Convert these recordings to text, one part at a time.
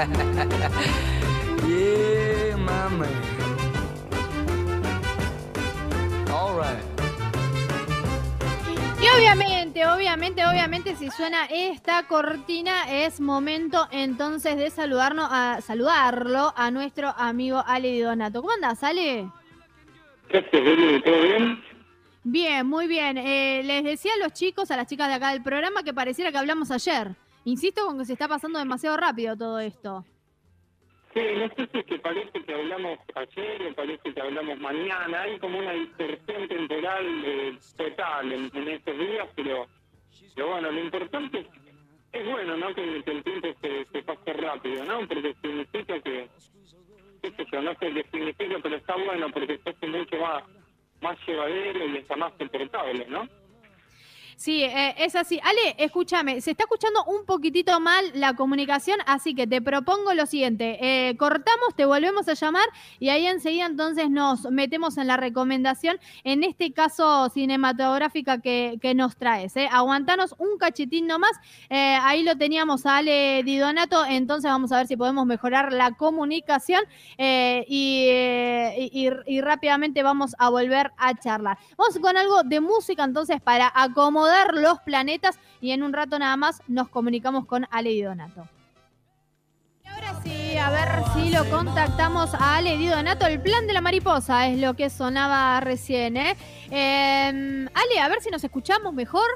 yeah, my man. All right. Y obviamente, obviamente, obviamente, si suena esta cortina, es momento entonces de saludarnos a saludarlo a nuestro amigo Ale Di Donato. ¿Cómo andás, Ale? ¿Todo bien? Bien, muy bien. Eh, les decía a los chicos, a las chicas de acá del programa, que pareciera que hablamos ayer. Insisto con que se está pasando demasiado rápido todo esto. Sí, no sé si es que parece que hablamos ayer o parece que hablamos mañana. Hay como una dispersión temporal eh, total en, estos días, pero, pero bueno, lo importante es, bueno, ¿no? Que, el tiempo se, se pase rápido, ¿no? Porque significa que, qué sé no sé qué significa, pero está bueno porque se hace mucho más, más llevadero y está más soportable, ¿no? Sí, eh, es así. Ale, escúchame, se está escuchando un poquitito mal la comunicación, así que te propongo lo siguiente. Eh, cortamos, te volvemos a llamar y ahí enseguida entonces nos metemos en la recomendación, en este caso cinematográfica que, que nos traes. Eh. Aguantanos un cachitín nomás. Ahí lo teníamos a Ale Di Donato, entonces vamos a ver si podemos mejorar la comunicación y- y- y rápidamente vamos a volver a charlar. Vamos con algo de música entonces para acomodar los planetas y en un rato nada más nos comunicamos con Ale Di Donato. Y ahora sí, a ver si lo contactamos a Ale Di Donato. El plan de la mariposa es lo que sonaba recién, ¿eh? Eh, Ale, a ver si nos escuchamos mejor.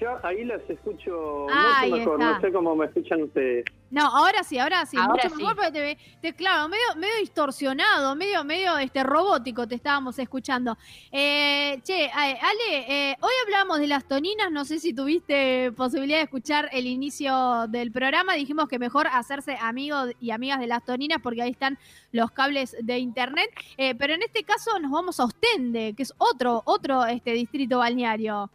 Yo ahí las escucho mucho mejor, está. no sé cómo me escuchan ustedes. No, ahora sí, ahora sí, Ahora mucho sí. mejor porque te, te- claro, medio, medio distorsionado, medio, medio este robótico te estábamos escuchando. Eh, che, Ale, eh, hoy hablamos de las toninas, no sé si tuviste posibilidad de escuchar el inicio del programa, dijimos que mejor hacerse amigos y amigas de las toninas porque ahí están los cables de internet, Eh, pero en este caso nos vamos a Ostende, que es otro, otro este distrito balneario.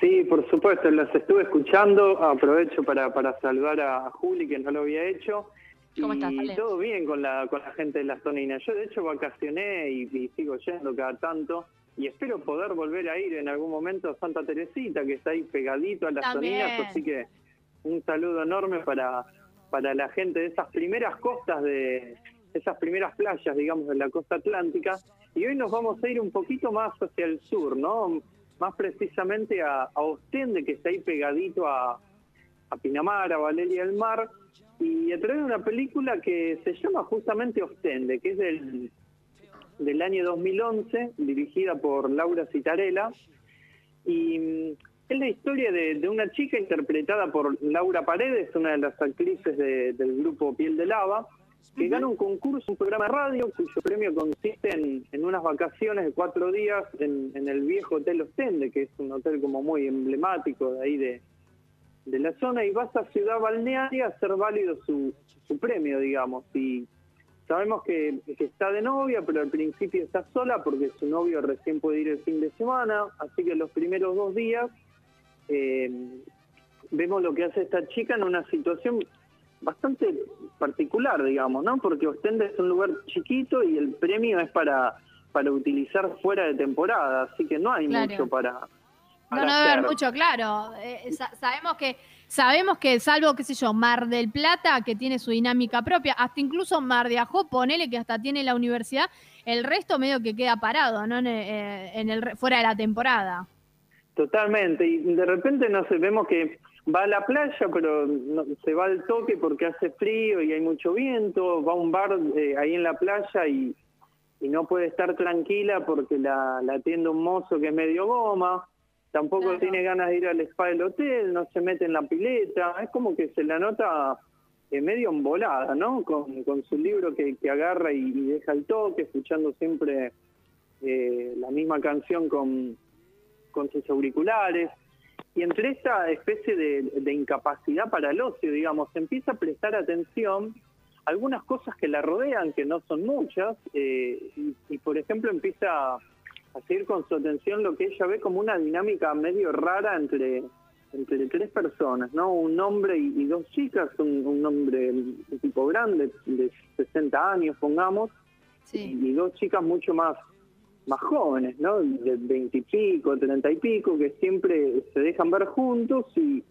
Sí, por supuesto, las estuve escuchando. Aprovecho para, para saludar a Juli, que no lo había hecho. ¿Cómo y estás, todo bien con la, con la gente de las Toninas. Yo, de hecho, vacacioné y, y sigo yendo cada tanto. Y espero poder volver a ir en algún momento a Santa Teresita, que está ahí pegadito a las También. Toninas. Así que un saludo enorme para, para la gente de esas primeras costas de esas primeras playas, digamos, de la costa atlántica. Y hoy nos vamos a ir un poquito más hacia el sur, ¿no? Más precisamente a, Ostende, que está ahí pegadito a, a Pinamar, a Valeria del Mar, y a través de una película que se llama justamente Ostende, que es del, del año 2011, dirigida por Laura Citarella, y mm, es la historia de, una chica interpretada por Laura Paredes, una de las actrices de- del grupo Piel de Lava, que gana un concurso, un programa de radio, cuyo premio consiste en, en unas vacaciones de cuatro días en, en el viejo Hotel Ostende, que es un hotel como muy emblemático de ahí de, de la zona, y vas a Ciudad Balnearia a hacer válido su, su premio, digamos. Y sabemos que, que está de novia, pero al principio está sola porque su novio recién puede ir el fin de semana, así que los primeros dos días eh, vemos lo que hace esta chica en una situación bastante particular, digamos, ¿no? Porque Ostende es un lugar chiquito y el premio es para, para utilizar fuera de temporada, así que no hay Claro. mucho para, No, para no debe haber mucho, claro. Eh, sa- sabemos que sabemos que salvo, qué sé yo, Mar del Plata, que tiene su dinámica propia, hasta incluso Mar de Ajó, ponele que hasta tiene la universidad, el resto medio que queda parado, ¿no? En, eh, en el, re- fuera de la temporada. Totalmente, y de repente no sé, vemos que va a la playa, pero no- se va al toque porque hace frío y hay mucho viento, va a un bar eh, ahí en la playa y, y no puede estar tranquila porque la, la atiende un mozo que es medio goma, tampoco Claro. tiene ganas de ir al spa del hotel, no se mete en la pileta, es como que se la nota eh, medio embolada, ¿no? Con, con su libro que, que agarra y, y deja el toque, escuchando siempre eh, la misma canción con, con sus auriculares. Y entre esta especie de, de incapacidad para el ocio, digamos, empieza a prestar atención a algunas cosas que la rodean, que no son muchas, eh, y, y, por ejemplo empieza a seguir con su atención lo que ella ve como una dinámica medio rara entre, entre tres personas, ¿no? Un hombre y, y dos chicas, un, un hombre un tipo grande, de 60 años, pongamos, Sí. y dos chicas mucho más más jóvenes, ¿no? De 20 y pico, 30 y pico, que siempre se dejan ver juntos y,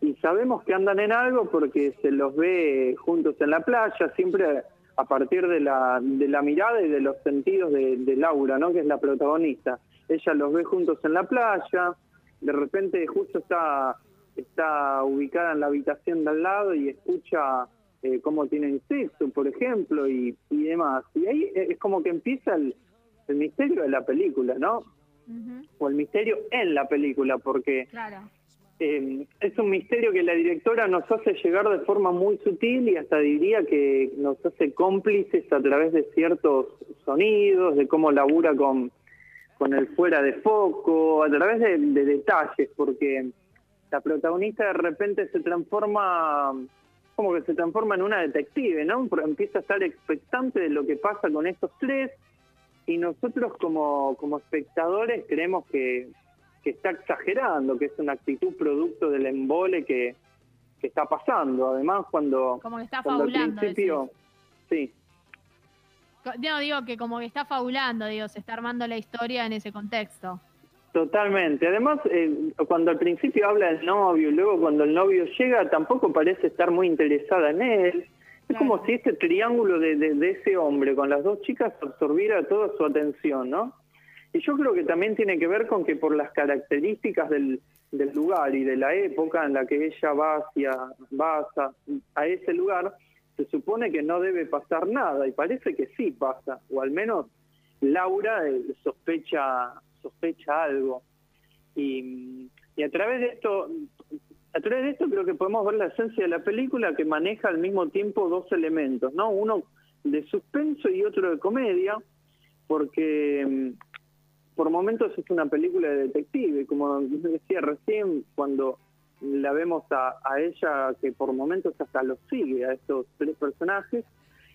y sabemos que andan en algo porque se los ve juntos en la playa, siempre a partir de la, de la mirada y de los sentidos de, Laura, ¿no? que es la protagonista. Ella los ve juntos en la playa, de repente justo está, está ubicada en la habitación de al lado y escucha eh, cómo tienen sexo, por ejemplo, y, y demás. Y ahí es como que empieza el, el misterio de la película, ¿no? O el misterio en la película, porque Claro. eh, es un misterio que la directora nos hace llegar de forma muy sutil y hasta diría que nos hace cómplices a través de ciertos sonidos, de cómo labura con, con el fuera de foco, a través de, de detalles, porque la protagonista de repente se transforma, como que se transforma en una detective, ¿no? Empieza a estar expectante de lo que pasa con estos tres y nosotros como, como espectadores creemos que, que está exagerando, que es una actitud producto del embole que, que está pasando. Además, cuando, Como que está cuando al fabulando. principio... Sí. No, digo que como que está fabulando, digo, se está armando la historia en ese contexto. Totalmente. Además, eh, cuando al principio habla del novio y luego cuando el novio llega, tampoco parece estar muy interesada en él. Es como si este triángulo de, de- de ese hombre con las dos chicas absorbiera toda su atención, ¿no? Y yo creo que también tiene que ver con que por las características del, del lugar y de la época en la que ella va hacia va hacia- a ese lugar, se supone que no debe pasar nada y parece que sí pasa, o al menos Laura eh, sospecha sospecha algo. Y, y a través de esto a través de esto creo que podemos ver la esencia de la película que maneja al mismo tiempo dos elementos, ¿no? Uno de suspenso y otro de comedia, porque mm, por momentos es una película de detective, como decía recién, cuando la vemos a, ella que por momentos hasta los sigue a estos tres personajes,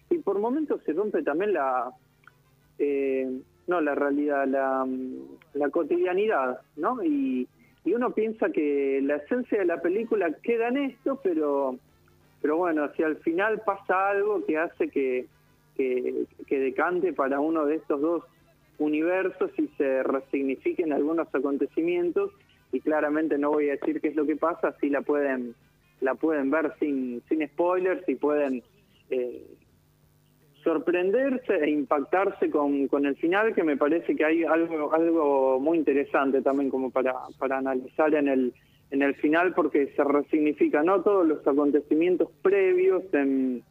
y por momentos se rompe también la, eh, no la realidad, la, mm, la cotidianidad, ¿no? Y, y uno piensa que la esencia de la película queda en esto, pero, pero bueno, si al final pasa algo que hace que, que, decante para uno de estos dos universos y se resignifiquen algunos acontecimientos, y claramente no voy a decir qué es lo que pasa, si la pueden la pueden ver sin, sin spoilers y pueden eh, sorprenderse e impactarse con, con el final, que me parece que hay algo algo muy interesante también como para, para analizar en el en el final, porque se resignifica no todos los acontecimientos previos en,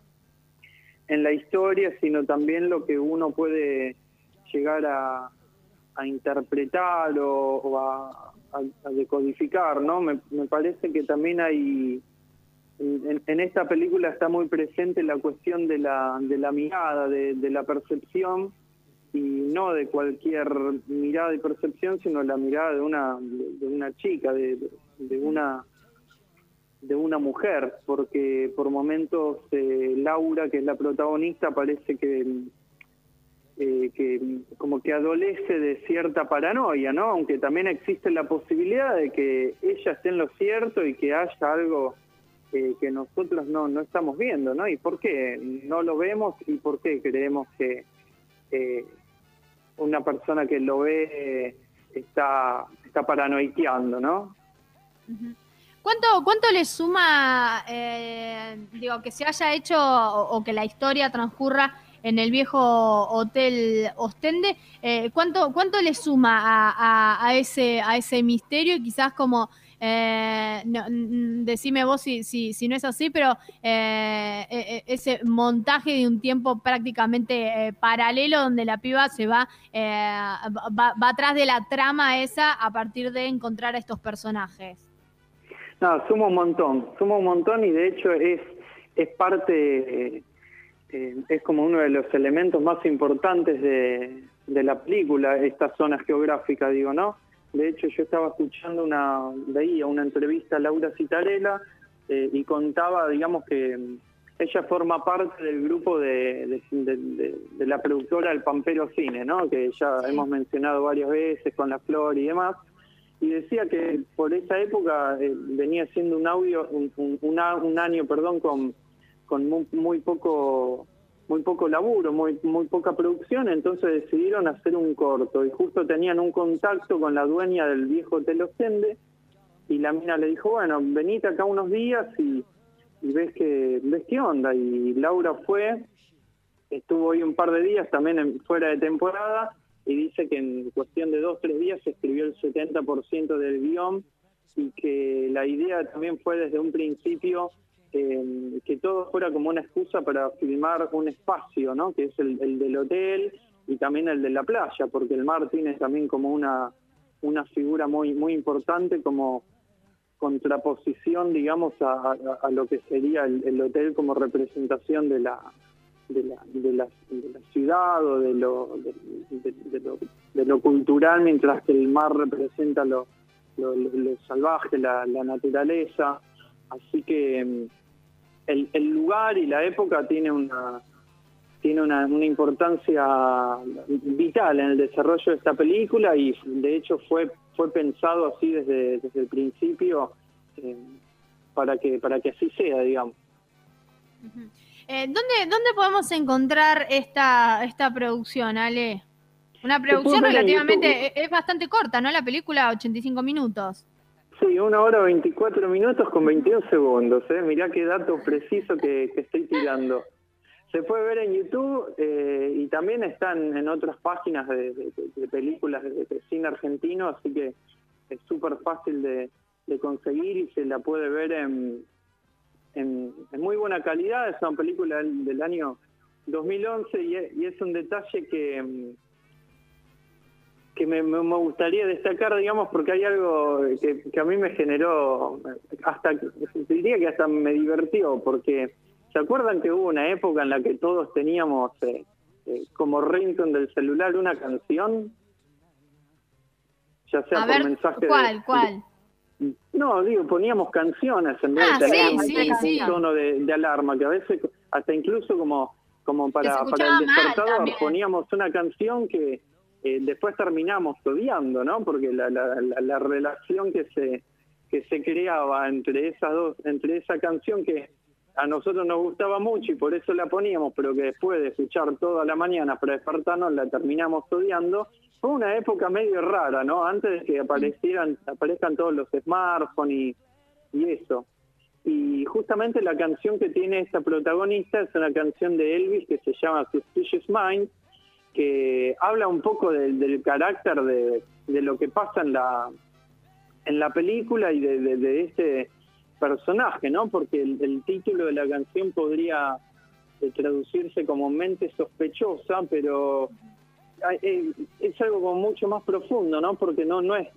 en la historia, sino también lo que uno puede llegar a, a interpretar o, a- a decodificar, ¿no? Me, me parece que también hay en, esta película está muy presente la cuestión de la, de la mirada, de, de la percepción, y no de cualquier mirada y percepción, sino la mirada de una, de una chica, de, de una de una mujer, porque por momentos eh, Laura, que es la protagonista, parece que eh, que como que adolece de cierta paranoia, ¿no? Aunque también existe la posibilidad de que ella esté en lo cierto y que haya algo que nosotros no, no estamos viendo, ¿no? ¿Y por qué no lo vemos y por qué creemos que una persona que lo ve eh, está, está paranoiqueando, ¿no? ¿Cuánto, ¿Cuánto le suma, eh, digo, que se haya hecho o, o que la historia transcurra en el viejo hotel Ostende? eh, ¿cuánto, ¿Cuánto le suma a, a- a ese, a ese misterio? Y quizás como, eh, no, decime vos si, si, si no es así, pero eh, eh, eh, ese montaje de un tiempo prácticamente eh, paralelo donde la piba se va, va, va atrás de la trama esa a partir de encontrar a estos personajes. No, suma un montón, suma un montón y de hecho es, es parte, es como uno de los elementos más importantes de, de la película, esta zona geográfica, digo, ¿no? De hecho yo estaba escuchando una, veía una entrevista a Laura Citarella eh, y contaba, digamos, que mm, ella forma parte del grupo de, de, de- de- de la productora El Pampero Cine, ¿no? Que ya Sí. hemos mencionado varias veces con La Flor y demás y decía que por esa época eh, venía haciendo un audio un, un, un año perdón con con muy, muy poco muy poco laburo muy muy poca producción entonces decidieron hacer un corto y justo tenían un contacto con la dueña del viejo Hotel y la mina le dijo, bueno, venite acá unos días y, y ves que ves qué onda. Y Laura fue, estuvo hoy un par de días también fuera de temporada y dice que en cuestión de dos, tres días se escribió el 70% del guion y que la idea también fue desde un principio eh, que todo fuera como una excusa para filmar un espacio, ¿no? Que es el, el del hotel y también el de la playa, porque el mar tiene también como una, una figura muy, muy importante como contraposición, digamos, a, lo que sería el, el hotel como representación de la, de la, de la, de la ciudad o de lo, de, lo, de lo cultural, mientras que el mar representa lo, lo, salvaje, la naturaleza. Así que mm, el, el lugar y la época tiene una tiene una, una importancia vital en el desarrollo de esta película y de hecho fue fue pensado así desde, desde el principio eh, para que para que así sea digamos. Eh, ¿dónde, ¿Dónde podemos encontrar esta, esta producción, Ale? Una producción relativamente, es, es bastante corta, ¿no? La película, 85 minutos. Sí, una hora 24 minutos con 21 segundos. ¿eh? Mirá qué dato preciso que, que estoy tirando. Se puede ver en YouTube eh, y también están en otras páginas de, películas de, cine argentino, así que es súper fácil de, conseguir y se la puede ver en, en, muy buena calidad. Es una película del, del año 2011 y es, y es un detalle que... que me, me- gustaría destacar, digamos, porque hay algo que, que a mí me generó, hasta diría que hasta me divirtió, porque ¿se acuerdan que hubo una época en la que todos teníamos eh, eh, como ringtone del celular una canción? Ya sea A por ver, mensaje de- ¿cuál, cuál? no, digo, poníamos canciones en vez Ah, de tener sí, un- sí, un sí. tono de, de alarma, que a veces hasta incluso como, como para, para el despertador poníamos una canción que eh, después terminamos odiando, ¿no? Porque la, la, la, la relación que se que se creaba entre esas dos, entre esa canción que a nosotros nos gustaba mucho y por eso la poníamos, pero que después de escuchar toda la mañana para despertarnos la terminamos odiando, fue una época medio rara, ¿no? Antes de que aparecieran, aparezcan todos los smartphones y, y eso. Y justamente la canción que tiene esta protagonista es una canción de Elvis que se llama Suspicious Mind, que habla un poco del, carácter de, lo que pasa en la, en la película y de, de- este personaje, ¿no? Porque el, título de la canción podría eh, traducirse como mente sospechosa, pero hay- eh, es algo como mucho más profundo, ¿no? Porque no, no es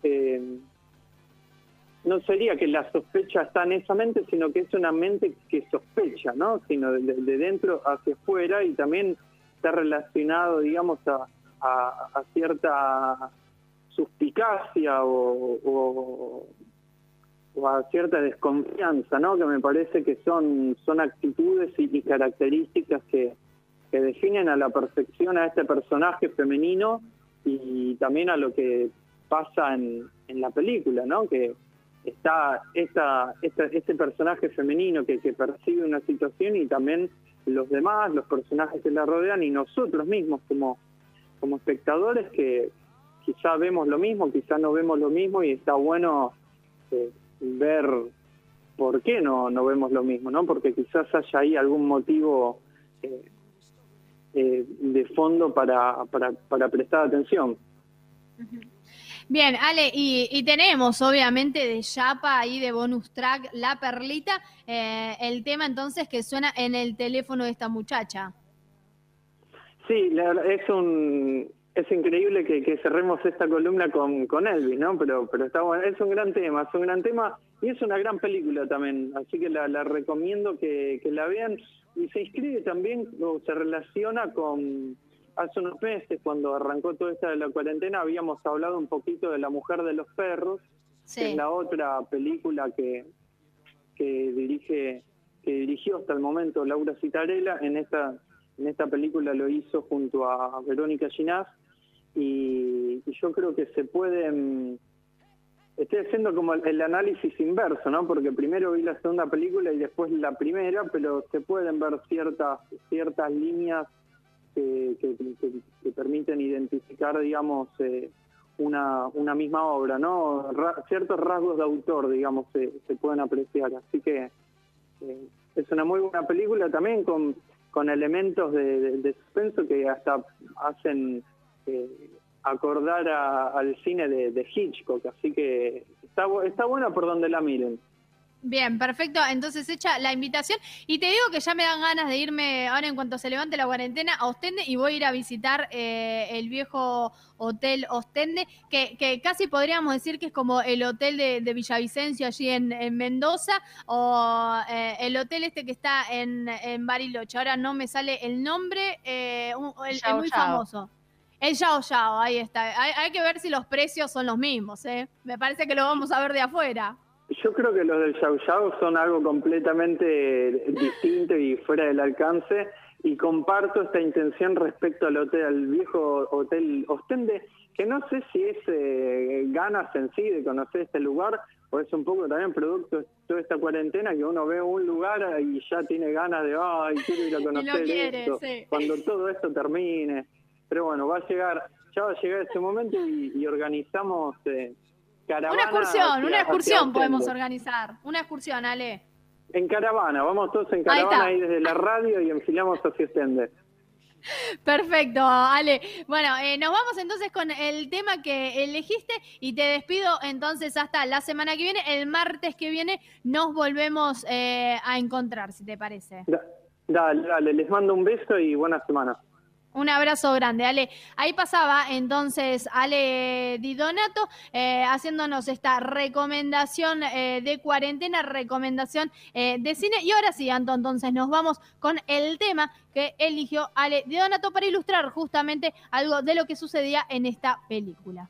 no sería que la sospecha está en esa mente, sino que es una mente que sospecha, ¿no? Sino de dentro hacia afuera y también está relacionado, digamos, a, cierta suspicacia o, a cierta desconfianza, ¿no? Que me parece que son, son actitudes y, y características que, que definen a la perfección a este personaje femenino y también a lo que pasa en, en la película, ¿no? Que está esta, esta, este personaje femenino que, que percibe una situación y también los demás, los personajes que la rodean y nosotros mismos como, como espectadores que quizá vemos lo mismo, quizá no vemos lo mismo y está bueno eh, ver por qué no, no vemos lo mismo, ¿no? Porque quizás haya ahí algún motivo eh, eh, de fondo para, para, para prestar atención. Bien, Ale, y, y tenemos obviamente de Chapa ahí de bonus track La Perlita, eh, el tema entonces que suena en el teléfono de esta muchacha. Sí, la es un es increíble que, que cerremos esta columna con, con Elvis, ¿no? Pero pero está bueno, es un gran tema, es un gran tema y es una gran película también, así que la, la recomiendo que, que la vean y se inscribe también o se relaciona con hace unos meses cuando arrancó toda esta de la cuarentena habíamos hablado un poquito de la mujer de los perros, que es la otra película que que dirige que dirigió hasta el momento Laura Citarella. En esta en esta película lo hizo junto a Verónica Ginás. Y, y yo creo que se pueden estoy haciendo como el análisis inverso no porque primero vi la segunda película y después la primera pero se pueden ver ciertas ciertas líneas que, que, que- que permiten identificar digamos eh, una, una misma obra, ¿no? Ra- ciertos rasgos de autor, digamos, se, pueden apreciar. Así que eh, es una muy buena película también con, elementos de, suspenso que hasta hacen eh, acordar a- al cine de, Hitchcock. Así que está, está buena por donde la miren. Bien, perfecto. Entonces hecha la invitación. Y te digo que ya me dan ganas de irme ahora en cuanto se levante la cuarentena a Ostende y voy a ir a visitar eh, el viejo hotel Ostende, que, que casi podríamos decir que es como el hotel de, de Villavicencio allí en, en Mendoza o eh, el hotel este que está en, en Bariloche. Ahora no me sale el nombre, eh, un- el, el Yao muy Yao. famoso. El Yao Yao, ahí está. Hay, hay que ver si los precios son los mismos, ¿eh? Me parece que lo vamos a ver de afuera. Yo creo que los del Yao Yao son algo completamente distinto y fuera del alcance y comparto esta intención respecto al hotel, al viejo hotel Ostende, que no sé si es eh, ganas en sí de conocer este lugar o es un poco también producto de toda esta cuarentena que uno ve un lugar y ya tiene ganas de, ay, quiero ir a conocer quiere, esto, sí. cuando todo esto termine. Pero bueno, va a llegar, ya va a llegar ese momento y, y organizamos eh, caravana. Una excursión, una excursión podemos organizar. Una excursión, Ale. En caravana, vamos todos en caravana ahí, desde la radio y enfilamos hacia Ostende. Perfecto, Ale. Bueno, eh, nos vamos entonces con el tema que elegiste y te despido entonces hasta la semana que viene. El martes que viene nos volvemos eh, a encontrar, si te parece. Da- dale, dale, les mando un beso y buena semana. Un abrazo grande, Ale. Ahí pasaba entonces Ale Di Donato eh, haciéndonos esta recomendación eh, de cuarentena, recomendación eh, de cine. Y ahora sí, Anto, entonces nos vamos con el tema que eligió Ale Di Donato para ilustrar justamente algo de lo que sucedía en esta película.